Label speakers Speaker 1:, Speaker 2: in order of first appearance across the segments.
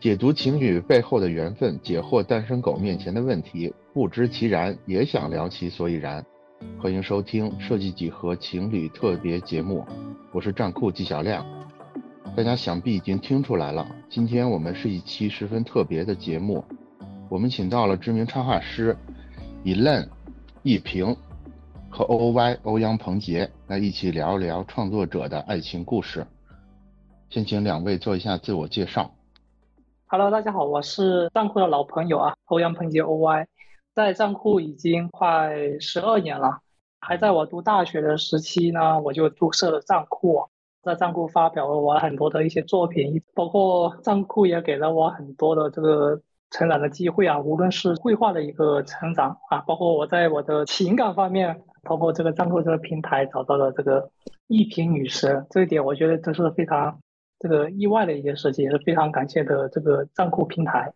Speaker 1: 解读情侣背后的缘分，解惑单身狗面前的问题，不知其然，也想聊其所以然。欢迎收听设计几何情侣特别节目，我是战酷纪晓亮。大家想必已经听出来了，今天我们是一期十分特别的节目，我们请到了知名插画师以嫩、易平和 O O Y 欧阳鹏杰来一起聊一聊创作者的爱情故事。先请两位做一下自我介绍。
Speaker 2: Hello，大家好，我是藏库的老朋友啊，欧阳鹏杰 OY，在藏库已经快十二年了。还在我读大学的时期呢，我就注册了站酷，在站酷发表了我很多的一些作品，包括藏库也给了我很多的这个成长的机会啊，无论是绘画的一个成长啊，包括我在我的情感方面，包括这个站酷这个平台找到了这个一品女神，这一点我觉得都是非常。这个意外的一件事情，也是非常感谢的这个站酷平台。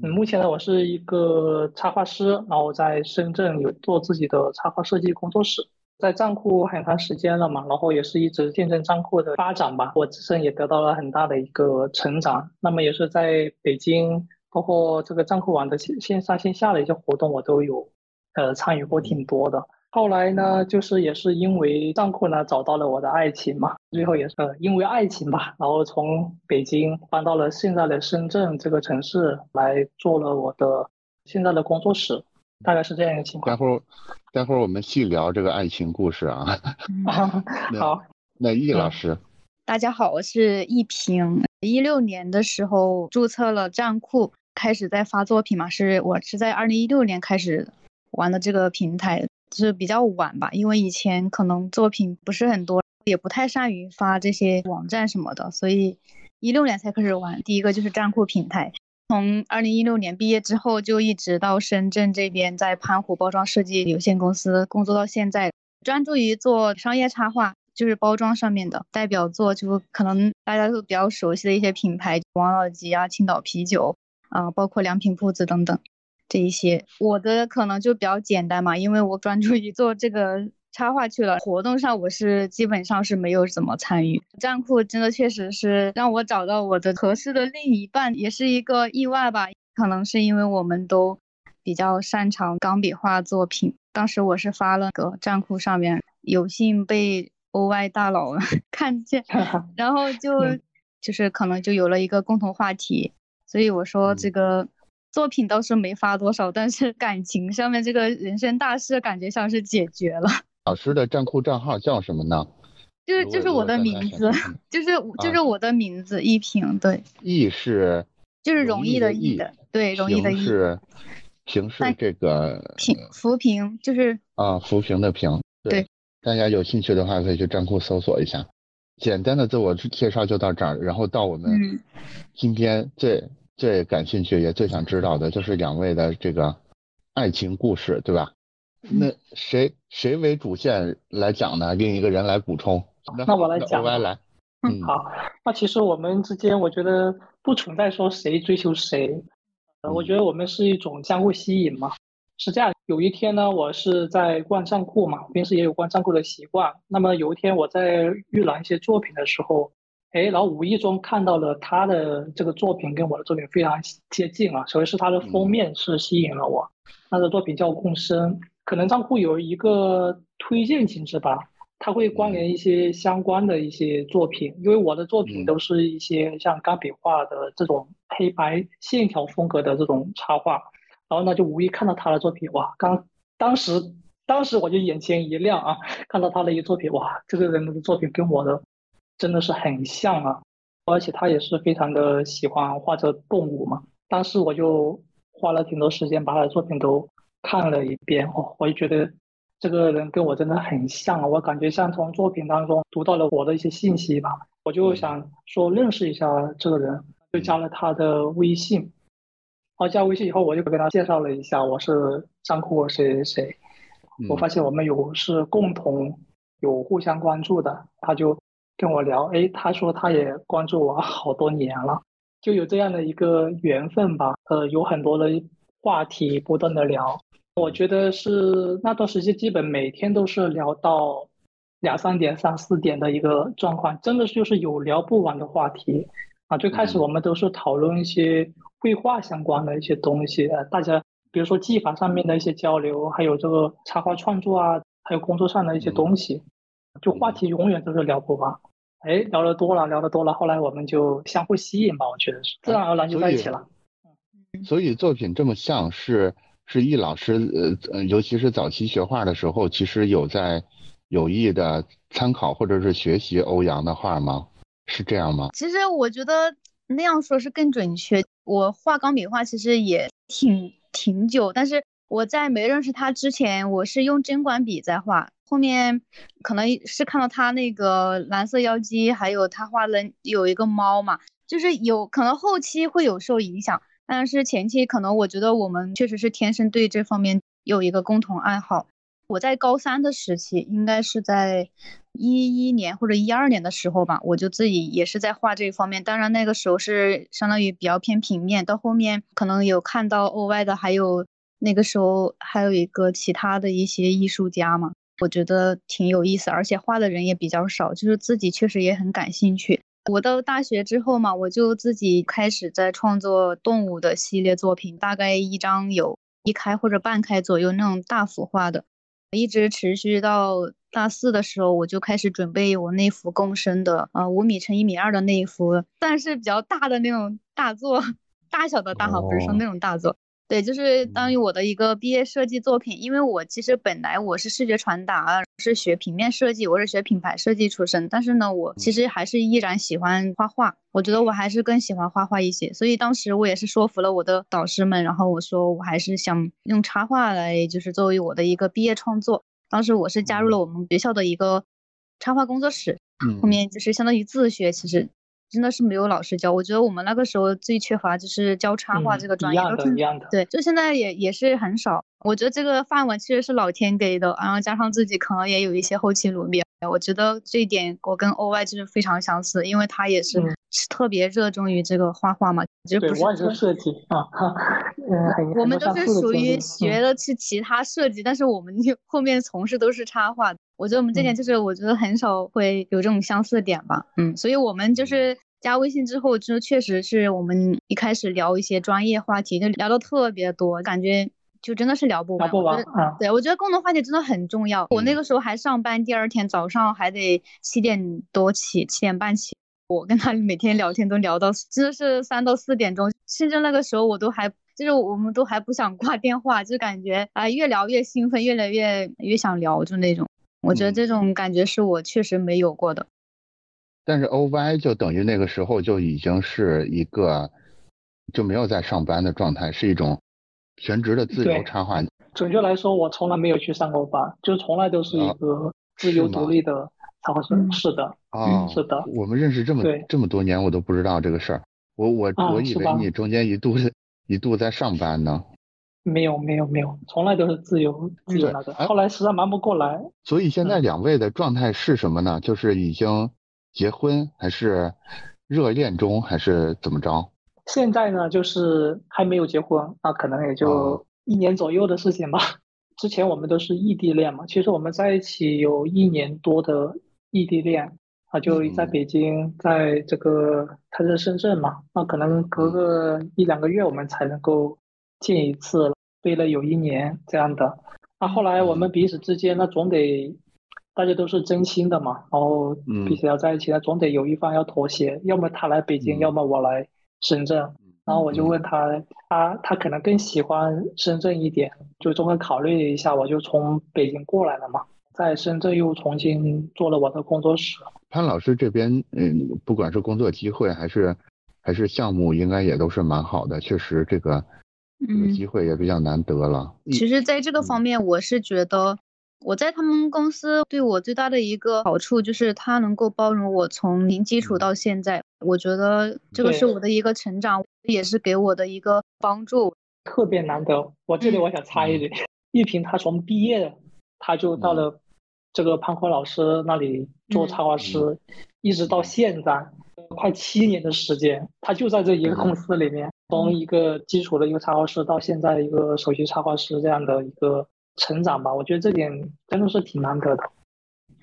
Speaker 2: 嗯，目前呢，我是一个插画师，然后在深圳有做自己的插画设计工作室，在账户很长时间了嘛，然后也是一直见证账户的发展吧，我自身也得到了很大的一个成长。那么也是在北京，包括这个账户网的线线上线下的一些活动，我都有呃参与过挺多的。后来呢，就是也是因为站酷呢找到了我的爱情嘛，最后也是因为爱情吧，然后从北京搬到了现在的深圳这个城市来做了我的现在的工作室，大概是这样一个情况。
Speaker 1: 待会儿，待会儿我们细聊这个爱情故事啊。
Speaker 2: 好，
Speaker 1: 那易老师，
Speaker 3: 大家好，我是易平。一六年的时候注册了站酷，开始在发作品嘛，是我是在二零一六年开始玩的这个平台。就是比较晚吧，因为以前可能作品不是很多，也不太善于发这些网站什么的，所以一六年才开始玩。第一个就是站酷平台，从二零一六年毕业之后，就一直到深圳这边，在潘虎包装设计有限公司工作到现在，专注于做商业插画，就是包装上面的代表作，就可能大家都比较熟悉的一些品牌，王老吉啊、青岛啤酒啊、包括良品铺子等等。这一些我的可能就比较简单嘛，因为我专注于做这个插画去了。活动上我是基本上是没有怎么参与。站酷真的确实是让我找到我的合适的另一半，也是一个意外吧。可能是因为我们都比较擅长钢笔画作品。当时我是发了个站酷上面，有幸被 OY 大佬 看见，然后就就是可能就有了一个共同话题。所以我说这个。作品倒是没发多少，但是感情上面这个人生大事感觉像是解决了。
Speaker 1: 老师的站酷账号叫什么呢？
Speaker 3: 就是就是我的名字，就是就是我的名字一平，对。
Speaker 1: 易是
Speaker 3: 就是容易的易的，对，容易的易
Speaker 1: 是平是这个
Speaker 3: 平扶贫，就是
Speaker 1: 啊扶贫的平。
Speaker 3: 对，
Speaker 1: 大家有兴趣的话可以去站酷搜索一下。简单的自我介绍就到这儿，然后到我们今天这。最感兴趣也最想知道的就是两位的这个爱情故事，对吧？那谁谁为主线来讲呢？另一个人来补充。
Speaker 2: 那我来讲。
Speaker 1: 我来。
Speaker 2: 嗯，好。那其实我们之间，我觉得不存在说谁追求谁，呃，我觉得我们是一种相互吸引嘛。是这样，有一天呢，我是在逛站库嘛，平时也有逛站库的习惯。那么有一天我在预览一些作品的时候。哎，然后无意中看到了他的这个作品跟我的作品非常接近啊。首先是他的封面是吸引了我，他的作品叫《共生》，可能账户有一个推荐形式吧，他会关联一些相关的一些作品，因为我的作品都是一些像钢笔画的这种黑白线条风格的这种插画，然后呢就无意看到他的作品，哇，刚当时当时我就眼前一亮啊，看到他的一个作品，哇，这个人的作品跟我的。真的是很像啊，而且他也是非常的喜欢画这动物嘛。当时我就花了挺多时间把他的作品都看了一遍，哦，我就觉得这个人跟我真的很像啊。我感觉像从作品当中读到了我的一些信息吧，我就想说认识一下这个人，就加了他的微信。然后加微信以后，我就给他介绍了一下，我是站酷谁谁谁。我发现我们有是共同有互相关注的，他就。跟我聊，哎，他说他也关注我好多年了，就有这样的一个缘分吧。呃，有很多的话题不断的聊，我觉得是那段时间基本每天都是聊到两三点、三四点的一个状况，真的就是有聊不完的话题。啊。最开始我们都是讨论一些绘画相关的一些东西，呃，大家比如说技法上面的一些交流，还有这个插画创作啊，还有工作上的一些东西，就话题永远都是聊不完。哎，聊得多了，聊得多了，后来我们就相互吸引吧，我觉得是自然而然就在一起了。
Speaker 1: 所以作品这么像是是易老师呃呃，尤其是早期学画的时候，其实有在有意的参考或者是学习欧阳的画吗？是这样吗？
Speaker 3: 其实我觉得那样说是更准确。我画钢笔画其实也挺挺久，但是我在没认识他之前，我是用针管笔在画。后面可能是看到他那个蓝色妖姬，还有他画的有一个猫嘛，就是有可能后期会有受影响，但是前期可能我觉得我们确实是天生对这方面有一个共同爱好。我在高三的时期，应该是在一一年或者一二年的时候吧，我就自己也是在画这一方面。当然那个时候是相当于比较偏平面，到后面可能有看到欧外的，还有那个时候还有一个其他的一些艺术家嘛。我觉得挺有意思，而且画的人也比较少，就是自己确实也很感兴趣。我到大学之后嘛，我就自己开始在创作动物的系列作品，大概一张有一开或者半开左右那种大幅画的，一直持续到大四的时候，我就开始准备我那幅共生的，呃，五米乘一米二的那一幅，算是比较大的那种大作，大小的大哈，不是说那种大作。对，就是当于我的一个毕业设计作品，因为我其实本来我是视觉传达，是学平面设计，我是学品牌设计出身，但是呢，我其实还是依然喜欢画画，我觉得我还是更喜欢画画一些，所以当时我也是说服了我的导师们，然后我说我还是想用插画来，就是作为我的一个毕业创作，当时我是加入了我们学校的一个插画工作室，后面就是相当于自学，其实。真的是没有老师教，我觉得我们那个时候最缺乏就是教插画这个专业，
Speaker 2: 一样的，一样的。
Speaker 3: 对，就现在也也是很少。我觉得这个范文其实是老天给的，然后加上自己可能也有一些后期努力，我觉得这一点我跟 O Y 就是非常相似，因为他也是特别热衷于这个画画嘛，就不是
Speaker 2: 设计啊，嗯，
Speaker 3: 我们都是属于学的是其他设计，但是我们就 后面从事都是插画。我觉得我们这点就是，我觉得很少会有这种相似点吧，嗯，所以我们就是加微信之后，就确实是我们一开始聊一些专业话题，就聊的特别多，感觉就真的是聊不完。
Speaker 2: 聊不完啊！
Speaker 3: 对，我觉得共同话题真的很重要。我那个时候还上班，第二天早上还得七点多起，七点半起，我跟他每天聊天都聊到真的是三到四点钟，甚至那个时候我都还就是我们都还不想挂电话，就感觉啊越聊越兴奋，越来越越想聊，就那种。我觉得这种感觉是我确实没有过的，
Speaker 1: 但是 O Y 就等于那个时候就已经是一个就没有在上班的状态，是一种全职的自由插画。
Speaker 2: 准确来说，我从来没有去上过班，就从来都是一个自由独立的插画师。是的，啊，是的。
Speaker 1: 我们认识这么这么多年，我都不知道这个事儿。我我我以为你中间一度是 一度在上班呢。
Speaker 2: 没有没有没有，从来都是自由自由那个。后来实在忙不过来，
Speaker 1: 所以现在两位的状态是什么呢？就是已经结婚，还是热恋中，还是怎么着？
Speaker 2: 现在呢，就是还没有结婚，那可能也就一年左右的事情吧。之前我们都是异地恋嘛，其实我们在一起有一年多的异地恋啊，就在北京，在这个他在深圳嘛，那可能隔个一两个月我们才能够。见一次，背了有一年这样的。那后来我们彼此之间，那总得大家都是真心的嘛，然后彼此要在一起，那总得有一方要妥协，要么他来北京，要么我来深圳。然后我就问他，他他可能更喜欢深圳一点，就综合考虑了一下，我就从北京过来了嘛，在深圳又重新做了我的工作室。
Speaker 1: 潘老师这边，嗯，不管是工作机会还是还是项目，应该也都是蛮好的，确实这个。这个机会也比较难得了。
Speaker 3: 其实，在这个方面，我是觉得我在他们公司对我最大的一个好处就是，他能够包容我从零基础到现在。我觉得这个是我的一个成长，也是给我的一个帮助，
Speaker 2: 特别难得。我这里我想插一句，玉萍她从毕业，她就到了这个潘坤老师那里做插画师，一直到现在，快七年的时间，她就在这一个公司里面。从一个基础的一个插画师到现在一个首席插画师这样的一个成长吧，我觉得这点真的是挺难得的。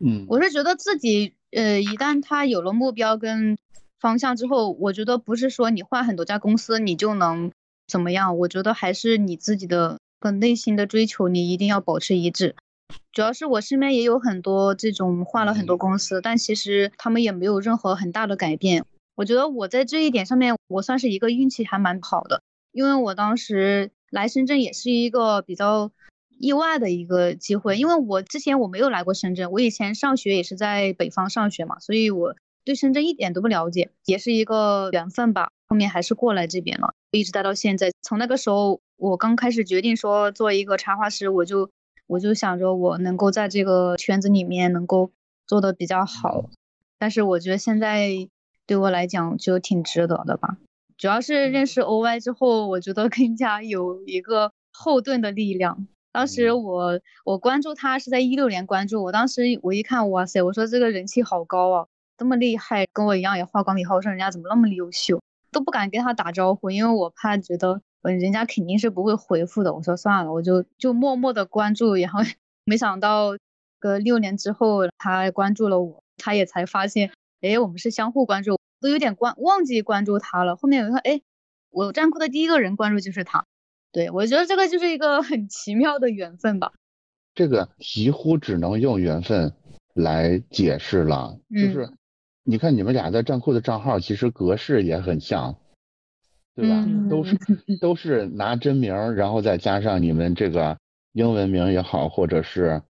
Speaker 1: 嗯，
Speaker 3: 我是觉得自己呃，一旦他有了目标跟方向之后，我觉得不是说你换很多家公司你就能怎么样，我觉得还是你自己的跟内心的追求，你一定要保持一致。主要是我身边也有很多这种换了很多公司，但其实他们也没有任何很大的改变。我觉得我在这一点上面，我算是一个运气还蛮好的，因为我当时来深圳也是一个比较意外的一个机会，因为我之前我没有来过深圳，我以前上学也是在北方上学嘛，所以我对深圳一点都不了解，也是一个缘分吧。后面还是过来这边了，一直待到现在。从那个时候，我刚开始决定说做一个插画师，我就我就想着我能够在这个圈子里面能够做的比较好，但是我觉得现在。对我来讲就挺值得的吧，主要是认识 OY 之后，我觉得更加有一个后盾的力量。当时我我关注他是在一六年关注，我当时我一看，哇塞，我说这个人气好高啊，这么厉害，跟我一样也画光笔画，我说人家怎么那么优秀，都不敢跟他打招呼，因为我怕觉得人家肯定是不会回复的。我说算了，我就就默默的关注，然后没想到个六年之后，他关注了我，他也才发现。哎，我们是相互关注，都有点关忘记关注他了。后面有一个，哎，我站库的第一个人关注就是他。对我觉得这个就是一个很奇妙的缘分吧。
Speaker 1: 这个几乎只能用缘分来解释了。就是你看你们俩在站酷的账号，其实格式也很像，对吧？都是都是拿真名，然后再加上你们这个英文名也好，或者是。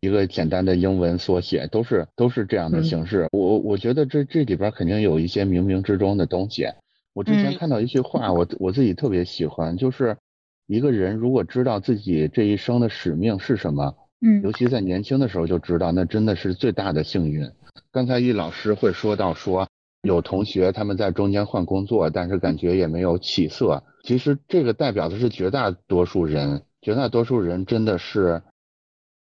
Speaker 1: 一个简单的英文缩写，都是都是这样的形式。我我觉得这这里边肯定有一些冥冥之中的东西。我之前看到一句话，我我自己特别喜欢，就是一个人如果知道自己这一生的使命是什么，
Speaker 3: 嗯，
Speaker 1: 尤其在年轻的时候就知道，那真的是最大的幸运。刚才易老师会说到说，有同学他们在中间换工作，但是感觉也没有起色。其实这个代表的是绝大多数人，绝大多数人真的是。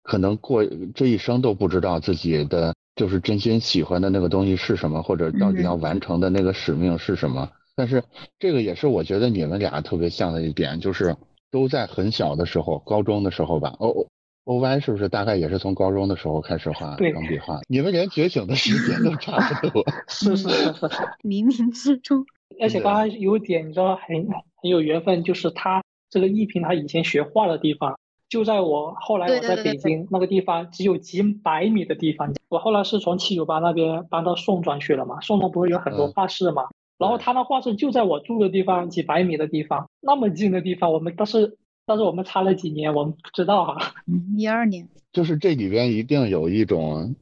Speaker 1: 可能过这一生都不知道自己的就是真心喜欢的那个东西是什么，或者到底要完成的那个使命是什么。但是这个也是我觉得你们俩特别像的一点，就是都在很小的时候，高中的时候吧。O O Y 是不是大概也是从高中的时候开始画钢笔画？你们连觉醒的时间都差不多。
Speaker 2: 是是是是，
Speaker 3: 冥冥之中。
Speaker 2: 而且刚刚有点你知道很很有缘分，就是他这个艺平他以前学画的地方。就在我后来我在北京那个地方，只有几百米的地方。我后来是从七九八那边搬到宋庄去了嘛，宋庄不是有很多画室嘛？然后他那画室就在我住的地方几百米的地方，那么近的地方，我们但是但是我们差了几年，我们不知道哈。
Speaker 3: 一二年。
Speaker 1: 就是这里边一定有一种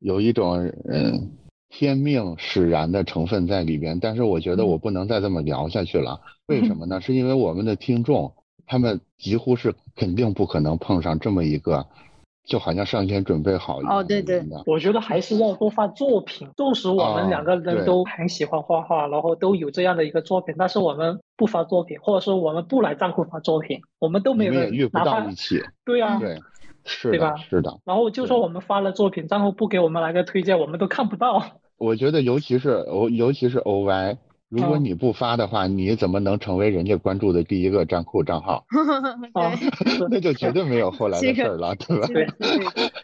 Speaker 1: 有一种嗯天命使然的成分在里边，但是我觉得我不能再这么聊下去了。为什么呢？是因为我们的听众。他们几乎是肯定不可能碰上这么一个，就好像上天准备好一样。
Speaker 3: 哦，对对。
Speaker 2: 我觉得还是要多发作品。纵使我们两个人都很喜欢画画，然后都有这样的一个作品，但是我们不发作品，或者说我们不来账户发作品，我们都没有
Speaker 1: 遇不到一起。
Speaker 2: 对呀，
Speaker 1: 对，是，
Speaker 2: 对吧？
Speaker 1: 是的。
Speaker 2: 然后就说我们发了作品，账户不给我们来个推荐，我们都看不到。
Speaker 1: 我觉得，尤其是尤其是 OY。如果你不发的话，你怎么能成为人家关注的第一个站库账号？那就绝对没有后来的事儿了，对吧？
Speaker 2: 对。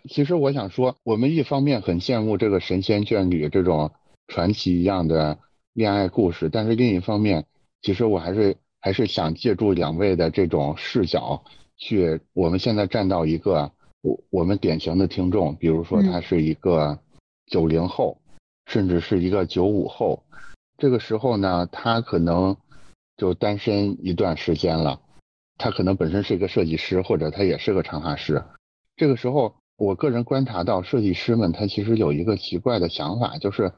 Speaker 1: 其实我想说，我们一方面很羡慕这个神仙眷侣这种传奇一样的恋爱故事，但是另一方面，其实我还是还是想借助两位的这种视角，去我们现在站到一个我我们典型的听众，比如说他是一个九零后，甚至是一个九五后。这个时候呢，他可能就单身一段时间了。他可能本身是一个设计师，或者他也是个插画师。这个时候，我个人观察到，设计师们他其实有一个奇怪的想法，就是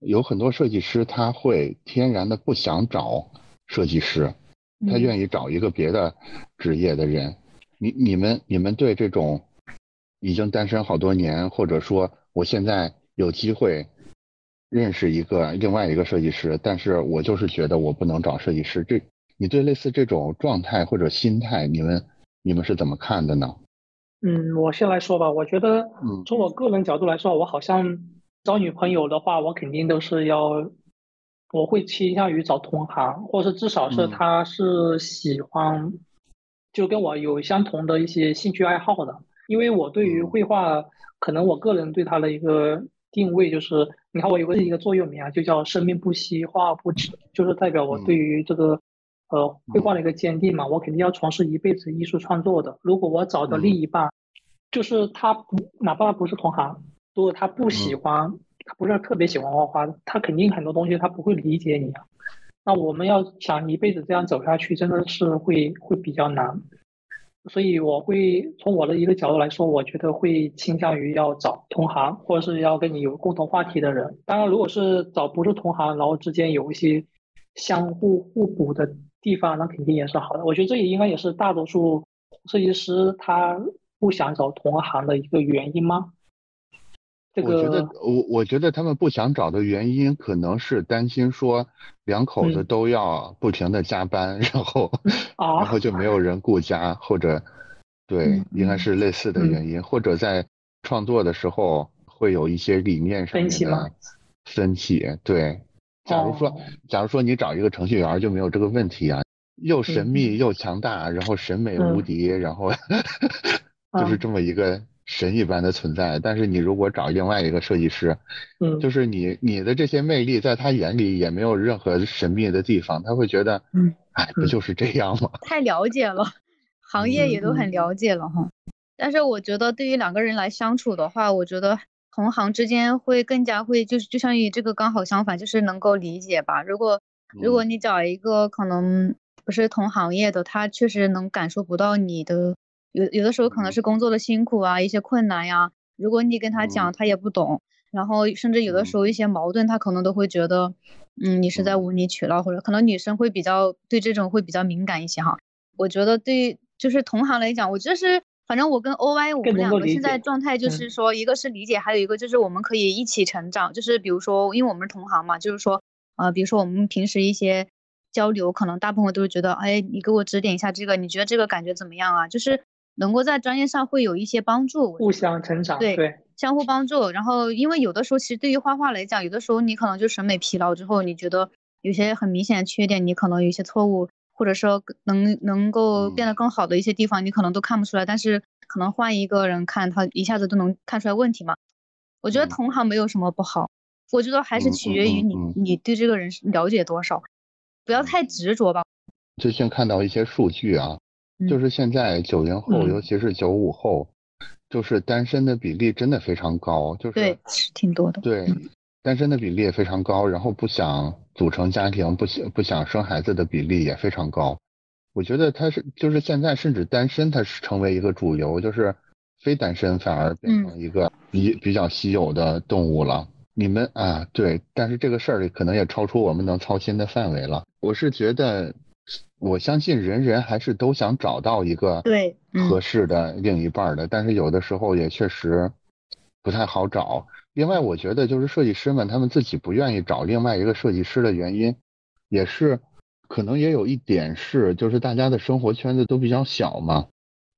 Speaker 1: 有很多设计师他会天然的不想找设计师，他愿意找一个别的职业的人。你、你们、你们对这种已经单身好多年，或者说我现在有机会。认识一个另外一个设计师，但是我就是觉得我不能找设计师。这你对类似这种状态或者心态，你们你们是怎么看的呢？
Speaker 2: 嗯，我先来说吧。我觉得，从我个人角度来说，我好像找女朋友的话，我肯定都是要，我会倾向于找同行，或者是至少是他是喜欢，就跟我有相同的一些兴趣爱好的。因为我对于绘画，可能我个人对他的一个。定位就是你看我有个一个座右铭啊，就叫“生命不息，花而不止”，就是代表我对于这个呃绘画的一个坚定嘛。我肯定要从事一辈子艺术创作的。如果我找的另一半，就是他不，哪怕不是同行，如果他不喜欢，他不是特别喜欢画画，他肯定很多东西他不会理解你啊。那我们要想一辈子这样走下去，真的是会会比较难。所以我会从我的一个角度来说，我觉得会倾向于要找同行，或者是要跟你有共同话题的人。当然，如果是找不是同行，然后之间有一些相互互补的地方，那肯定也是好的。我觉得这也应该也是大多数设计师他不想找同行的一个原因吗？这个
Speaker 1: 我觉得我我觉得他们不想找的原因，可能是担心说两口子都要不停的加班，然后然后就没有人顾家，或者对，应该是类似的原因，或者在创作的时候会有一些理念上面的分歧。对，假如说假如说你找一个程序员就没有这个问题啊，又神秘。又强大，然后审美无敌，然后 就是这么一个。神一般的存在，但是你如果找另外一个设计师，
Speaker 2: 嗯，
Speaker 1: 就是你你的这些魅力在他眼里也没有任何神秘的地方，他会觉得，嗯，哎，不就是这样吗？
Speaker 3: 太了解了，行业也都很了解了哈。但是我觉得对于两个人来相处的话，我觉得同行之间会更加会就是就像于这个刚好相反，就是能够理解吧。如果如果你找一个可能不是同行业的，他确实能感受不到你的。有有的时候可能是工作的辛苦啊，一些困难呀。如果你跟他讲，他也不懂。然后甚至有的时候一些矛盾，他可能都会觉得，嗯，你是在无理取闹，或者可能女生会比较对这种会比较敏感一些哈。我觉得对，就是同行来讲，我觉得是，反正我跟 OY 我们两个现在状态就是说，一个是理解，还有一个就是我们可以一起成长。就是比如说，因为我们是同行嘛，就是说，呃，比如说我们平时一些交流，可能大部分都是觉得，哎，你给我指点一下这个，你觉得这个感觉怎么样啊？就是。能够在专业上会有一些帮助，
Speaker 2: 互相成长，
Speaker 3: 对，相互帮助。然后，因为有的时候其实对于画画来讲，有的时候你可能就审美疲劳之后，你觉得有些很明显的缺点，你可能有一些错误，或者说能能够变得更好的一些地方，你可能都看不出来。但是可能换一个人看，他一下子都能看出来问题嘛。我觉得同行没有什么不好，我觉得还是取决于你你对这个人了解多少，不要太执着吧。
Speaker 1: 最近看到一些数据啊。就是现在九零后，尤其是九五后，就是单身的比例真的非常高，就是
Speaker 3: 对，挺多的。
Speaker 1: 对，单身的比例也非常高，然后不想组成家庭、不想不想生孩子的比例也非常高。我觉得他是，就是现在甚至单身，它是成为一个主流，就是非单身反而变成一个比比较稀有的动物了。你们啊，对，但是这个事儿可能也超出我们能操心的范围了。我是觉得。我相信人人还是都想找到一个
Speaker 3: 对
Speaker 1: 合适的另一半的，但是有的时候也确实不太好找。另外，我觉得就是设计师们他们自己不愿意找另外一个设计师的原因，也是可能也有一点是，就是大家的生活圈子都比较小嘛，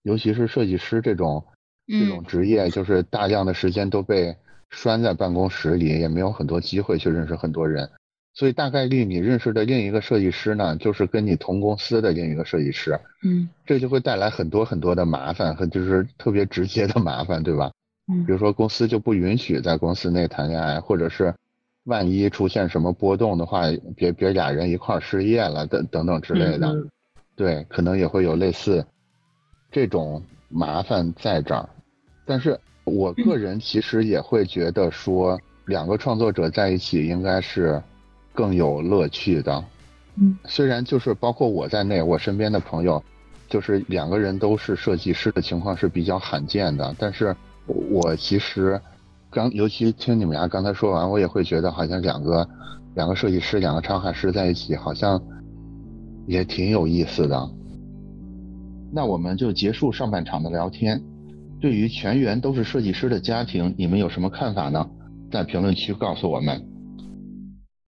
Speaker 1: 尤其是设计师这种这种职业，就是大量的时间都被拴在办公室里，也没有很多机会去认识很多人。所以大概率你认识的另一个设计师呢，就是跟你同公司的另一个设计师，
Speaker 3: 嗯，
Speaker 1: 这就会带来很多很多的麻烦和就是特别直接的麻烦，对吧？
Speaker 3: 嗯，
Speaker 1: 比如说公司就不允许在公司内谈恋爱，或者是万一出现什么波动的话，别别俩人一块失业了等等等之类的，对，可能也会有类似这种麻烦在这儿。但是我个人其实也会觉得说，两个创作者在一起应该是。更有乐趣的，
Speaker 3: 嗯，
Speaker 1: 虽然就是包括我在内，我身边的朋友，就是两个人都是设计师的情况是比较罕见的。但是，我其实刚，尤其听你们俩刚才说完，我也会觉得好像两个两个设计师，两个插画师在一起，好像也挺有意思的。那我们就结束上半场的聊天。对于全员都是设计师的家庭，你们有什么看法呢？在评论区告诉我们。